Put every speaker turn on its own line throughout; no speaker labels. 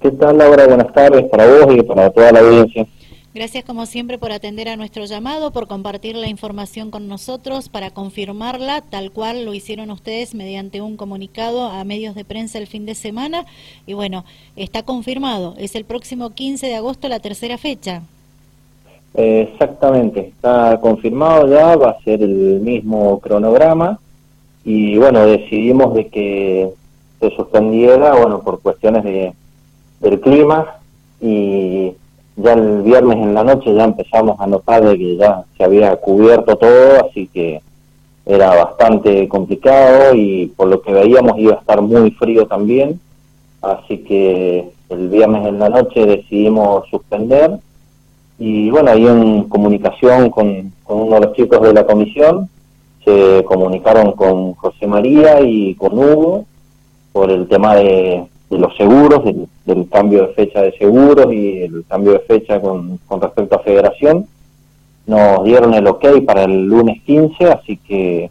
¿Qué tal, Laura? Buenas tardes para vos y para toda la audiencia.
Gracias como siempre por atender a nuestro llamado, por compartir la información con nosotros, para confirmarla tal cual lo hicieron ustedes mediante un comunicado a medios de prensa el fin de semana. Y bueno, está confirmado, es el próximo 15 de agosto la tercera fecha.
exactamente, está confirmado ya, va a ser el mismo cronograma y bueno, decidimos de que se suspendiera, bueno, por cuestiones de, del clima y ya el viernes en la noche ya empezamos a notar de que ya se había cubierto todo, así que era bastante complicado y por lo que veíamos iba a estar muy frío también, así que el viernes en la noche decidimos suspender y bueno, ahí en comunicación con, con uno de los chicos de la comisión se comunicaron con José María y con Hugo por el tema de, de los seguros, del, cambio de fecha de seguros y el cambio de fecha con, con respecto a federación. Nos dieron el ok para el lunes 15, así que,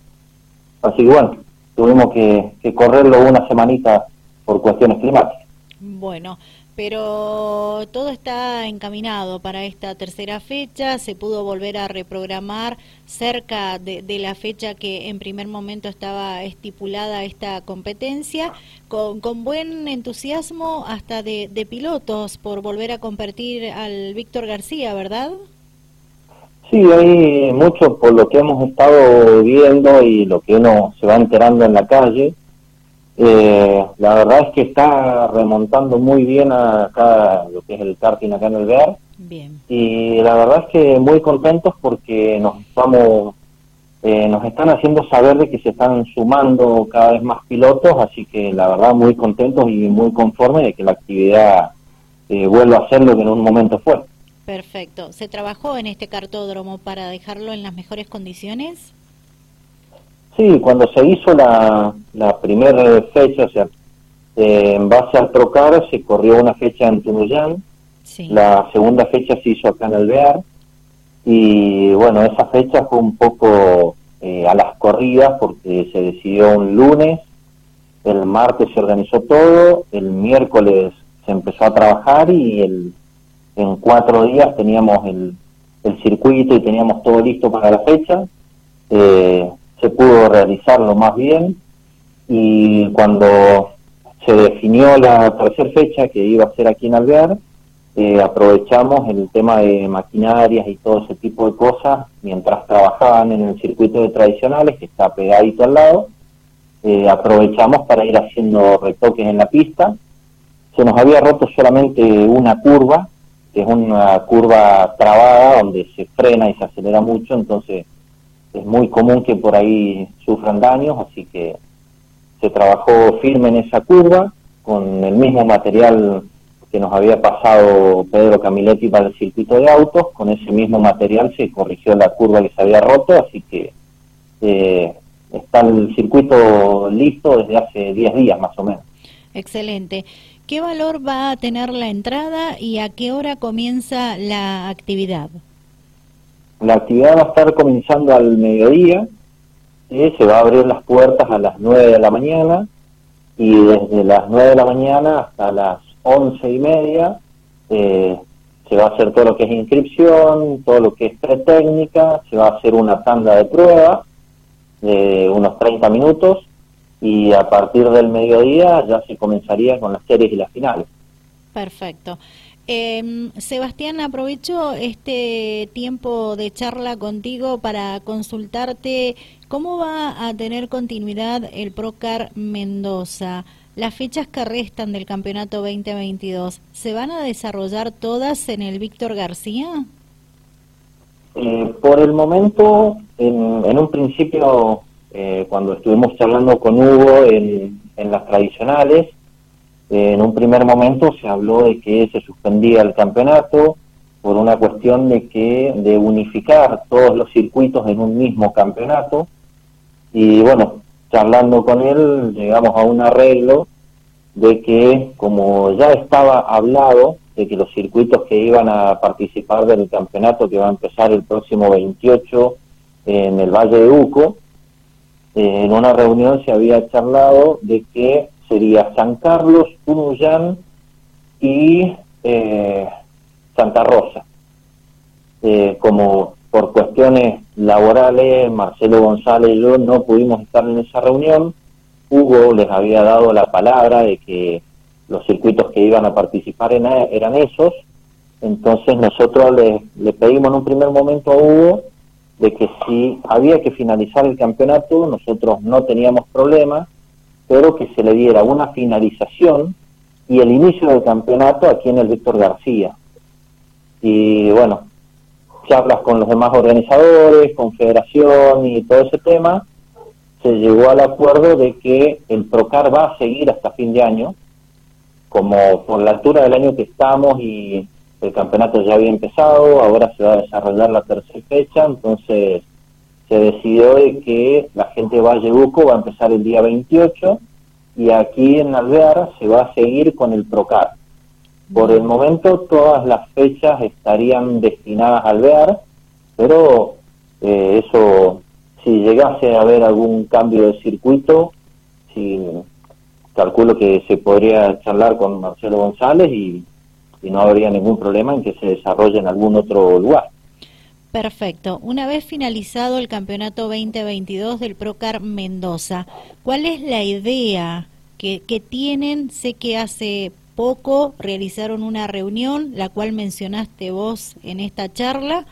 así que bueno, tuvimos que, que correrlo una semanita por cuestiones climáticas.
Bueno, pero todo está encaminado para esta tercera fecha, se pudo volver a reprogramar cerca de, la fecha que en primer momento estaba estipulada esta competencia, con, buen entusiasmo hasta de, pilotos por volver a competir al Víctor García, ¿verdad?
Sí, hay mucho por lo que hemos estado viendo y lo que uno se va enterando en la calle eh, la verdad es que está remontando muy bien acá lo que es el karting acá en el BEAR. Bien. Y la verdad es que muy contentos porque nos vamos, eh, nos están haciendo saber de que se están sumando cada vez más pilotos, así que la verdad muy contentos y muy conformes de que la actividad eh, vuelva a ser lo que en un momento fue.
Perfecto. ¿Se trabajó en este cartódromo para dejarlo en las mejores condiciones?
Sí, cuando se hizo la, la primera fecha, o sea, eh, en base al Procar se corrió una fecha en Tunuyán, la segunda fecha se hizo acá en Alvear, y bueno, esa fecha fue un poco eh, a las corridas porque se decidió un lunes, el martes se organizó todo, el miércoles se empezó a trabajar y el, en cuatro días teníamos el, el circuito y teníamos todo listo para la fecha. Eh, se pudo realizarlo más bien y cuando se definió la tercera fecha que iba a ser aquí en Alvear, eh, aprovechamos el tema de maquinarias y todo ese tipo de cosas mientras trabajaban en el circuito de tradicionales que está pegadito al lado. Eh, aprovechamos para ir haciendo retoques en la pista. Se nos había roto solamente una curva, que es una curva trabada donde se frena y se acelera mucho, entonces es muy común que por ahí sufran daños, así que se trabajó firme en esa curva con el mismo material que nos había pasado Pedro Camiletti para el circuito de autos, con ese mismo material se corrigió la curva que se había roto, así que eh, está el circuito listo desde hace 10 días más o menos.
Excelente. ¿Qué valor va a tener la entrada y a qué hora comienza la actividad?
La actividad va a estar comenzando al mediodía, se va a abrir las puertas a las 9 de la mañana y desde las 9 de la mañana hasta las once y media eh, se va a hacer todo lo que es inscripción, todo lo que es pretécnica, se va a hacer una tanda de prueba de unos 30 minutos y a partir del mediodía ya se comenzaría con las series y las finales.
Perfecto. Eh, Sebastián, aprovecho este tiempo de charla contigo para consultarte cómo va a tener continuidad el Procar Mendoza. Las fechas que restan del campeonato 2022, ¿se van a desarrollar todas en el Víctor García?
Eh, por el momento, en, un principio, eh, cuando estuvimos charlando con Hugo en, en las tradicionales, en un primer momento se habló de que se suspendía el campeonato por una cuestión de que de unificar todos los circuitos en un mismo campeonato. Y bueno, charlando con él llegamos a un arreglo de que como ya estaba hablado de que los circuitos que iban a participar del campeonato que va a empezar el próximo 28 en el Valle de Uco, eh, en una reunión se había charlado de que sería San Carlos, Tunuyán y eh, Santa Rosa. Eh, como por cuestiones laborales, Marcelo González y yo no pudimos estar en esa reunión. Hugo les había dado la palabra de que los circuitos que iban a participar eran esos. Entonces nosotros le, le pedimos en un primer momento a Hugo de que si había que finalizar el campeonato, nosotros no teníamos problema, pero que se le diera una finalización y el inicio del campeonato aquí en el Víctor García. Y bueno, charlas con los demás organizadores, confederación y todo ese tema, se llegó al acuerdo de que el Procar va a seguir hasta fin de año, como por la altura del año que estamos y el campeonato ya había empezado, ahora se va a desarrollar la tercera fecha, entonces se decidió de que la gente de Valle Buco va a empezar el día 28 y aquí en Alvear se va a seguir con el Procar. Por el momento todas las fechas estarían destinadas a Alvear, pero eh, eso, si llegase a haber algún cambio de circuito, si, calculo que se podría charlar con Marcelo González y y no habría ningún problema en que se desarrolle en algún otro lugar.
Perfecto. Una vez finalizado el campeonato 2022 del Procar Mendoza, ¿cuál es la idea que, tienen? Sé que hace poco realizaron una reunión, la cual mencionaste vos en esta charla.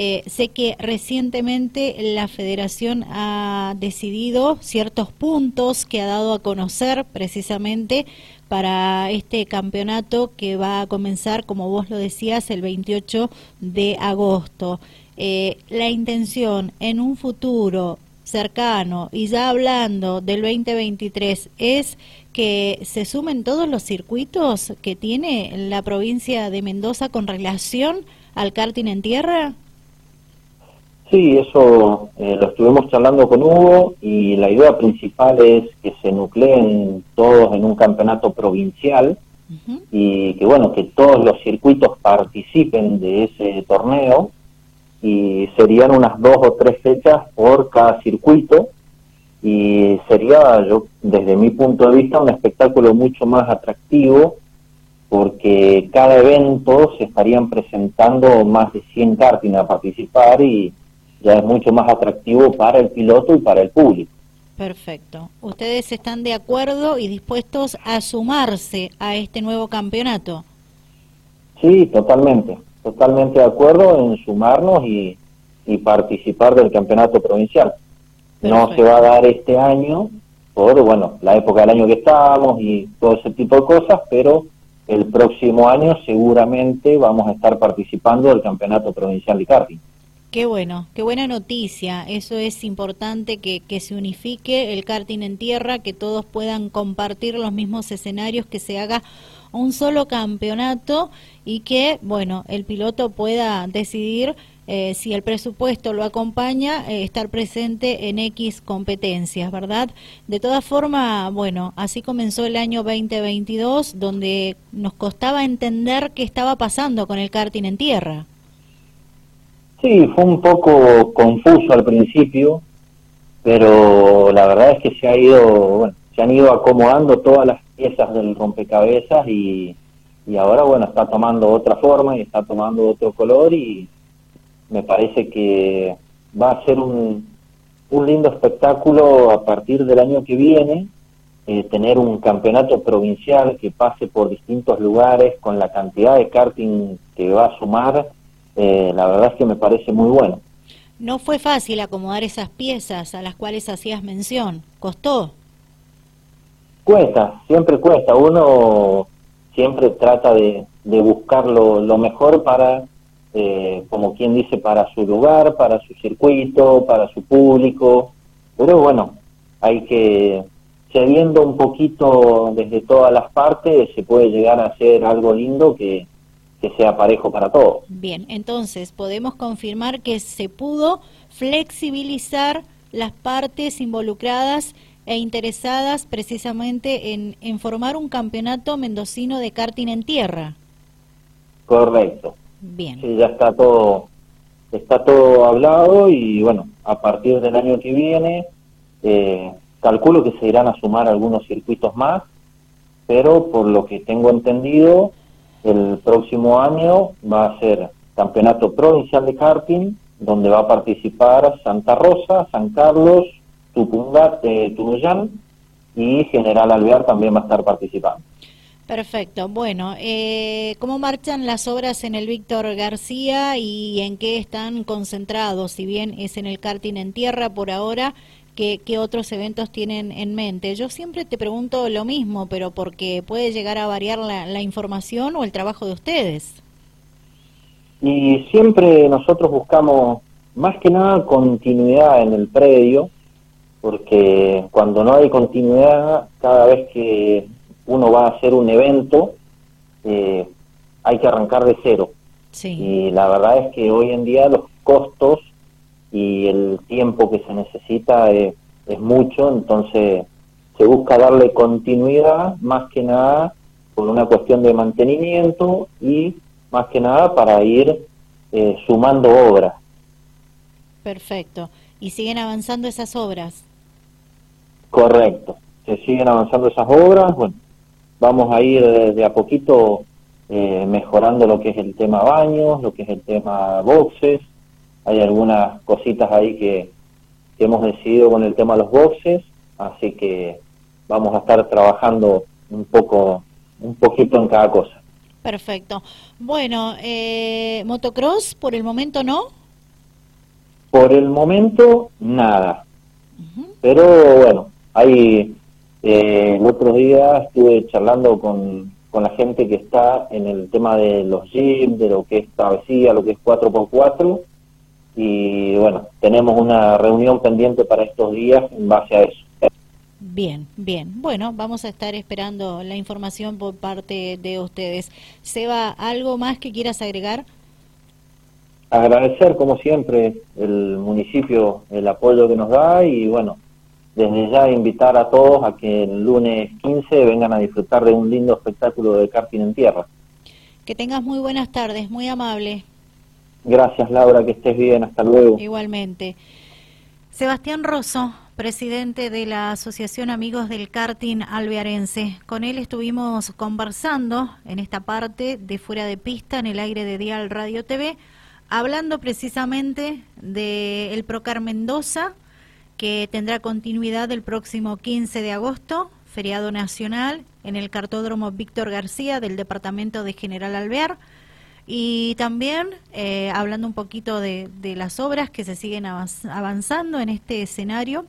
Eh, sé que recientemente la federación ha decidido ciertos puntos que ha dado a conocer precisamente para este campeonato que va a comenzar, como vos lo decías, el 28 de agosto. Eh, la intención en un futuro cercano y ya hablando del 2023 es que se sumen todos los circuitos que tiene la provincia de Mendoza con relación al karting en tierra?
Sí, eso eh, lo estuvimos charlando con Hugo y la idea principal es que se nucleen todos en un campeonato provincial y que bueno, que todos los circuitos participen de ese torneo y serían unas dos o tres fechas por cada circuito y sería yo desde mi punto de vista un espectáculo mucho más atractivo porque cada evento se estarían presentando más de 100 karting a participar y ya es mucho más atractivo para el piloto y para el público.
Perfecto. ¿Ustedes están de acuerdo y dispuestos a sumarse a este nuevo campeonato?
Sí, totalmente. Totalmente de acuerdo en sumarnos y, participar del campeonato provincial. No se va a dar este año por, bueno, la época del año que estamos y todo ese tipo de cosas, pero el próximo año seguramente vamos a estar participando del campeonato provincial de karting.
Qué bueno, qué buena noticia. Eso es importante que, se unifique el karting en tierra, que todos puedan compartir los mismos escenarios, que se haga un solo campeonato y que, bueno, el piloto pueda decidir eh, si el presupuesto lo acompaña, eh, estar presente en X competencias, ¿verdad? De todas formas, bueno, así comenzó el año 2022, donde nos costaba entender qué estaba pasando con el karting en tierra.
Sí, fue un poco confuso al principio, pero la verdad es que se ha ido, bueno, se han ido acomodando todas las piezas del rompecabezas y, y ahora, bueno, está tomando otra forma y está tomando otro color y me parece que va a ser un, un lindo espectáculo a partir del año que viene, eh, tener un campeonato provincial que pase por distintos lugares con la cantidad de karting que va a sumar eh, la verdad es que me parece muy bueno.
No fue fácil acomodar esas piezas a las cuales hacías mención, ¿costó?
Cuesta, siempre cuesta. Uno siempre trata de, buscar lo, mejor para, eh, como quien dice, para su lugar, para su circuito, para su público. Pero bueno, hay que, cediendo un poquito desde todas las partes, se puede llegar a hacer algo lindo que, que sea parejo para todos.
Bien, entonces podemos confirmar que se pudo flexibilizar las partes involucradas e interesadas precisamente en, en formar un campeonato mendocino de karting en tierra.
Correcto.
Bien.
Sí, ya está todo está todo hablado y bueno, a partir del año que viene eh, calculo que se irán a sumar algunos circuitos más, pero por lo que tengo entendido el próximo año va a ser campeonato provincial de karting, donde va a participar Santa Rosa, San Carlos, Tupungat, eh, y General Alvear también va a estar participando.
Perfecto. Bueno, eh, ¿cómo marchan las obras en el Víctor García y en qué están concentrados? Si bien es en el karting en tierra por ahora, ¿qué, otros eventos tienen en mente? Yo siempre te pregunto lo mismo, pero porque puede llegar a variar la, información o el trabajo de ustedes.
Y siempre nosotros buscamos más que nada continuidad en el predio, porque cuando no hay continuidad, cada vez que uno va a hacer un evento, eh, hay que arrancar de cero. Y la verdad es que hoy en día los costos y el tiempo que se necesita es, mucho, entonces se busca darle continuidad más que nada por una cuestión de mantenimiento y más que nada para ir eh, sumando obras.
Perfecto. ¿Y siguen avanzando esas obras?
Correcto. Se siguen avanzando esas obras. Bueno, vamos a ir de, a poquito eh, mejorando lo que es el tema baños, lo que es el tema boxes. Hay algunas cositas ahí que, hemos decidido con el tema de los boxes, así que vamos a estar trabajando un poco, un poquito en cada cosa.
Perfecto. Bueno, eh, motocross por el momento no.
Por el momento nada. Pero bueno, hay eh, el otro día estuve charlando con, con la gente que está en el tema de los gyms, de lo que es travesía, lo que es 4x4, y bueno, tenemos una reunión pendiente para estos días en base a eso.
Bien, bien. Bueno, vamos a estar esperando la información por parte de ustedes. Seba, ¿algo más que quieras agregar?
Agradecer, como siempre, el municipio, el apoyo que nos da y bueno, desde ya invitar a todos a que el lunes 15 vengan a disfrutar de un lindo espectáculo de karting en tierra.
Que tengas muy buenas tardes, muy amable.
Gracias Laura, que estés bien, hasta luego.
Igualmente. Sebastián Rosso, presidente de la Asociación Amigos del Karting Alvearense. Con él estuvimos conversando en esta parte de fuera de pista en el aire de Dial Radio TV, hablando precisamente del el Procar Mendoza, que tendrá continuidad el próximo 15 de agosto, feriado nacional, en el cartódromo Víctor García del departamento de General Alvear. Y también eh, hablando un poquito de, las obras que se siguen avanzando en este escenario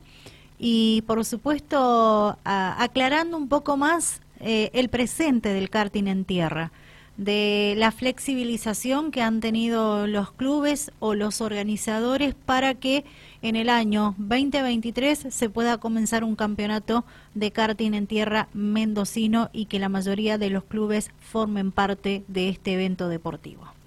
y por supuesto aclarando un poco más eh, el presente del karting en tierra de la flexibilización que han tenido los clubes o los organizadores para que en el año 2023 se pueda comenzar un campeonato de karting en tierra mendocino y que la mayoría de los clubes formen parte de este evento deportivo.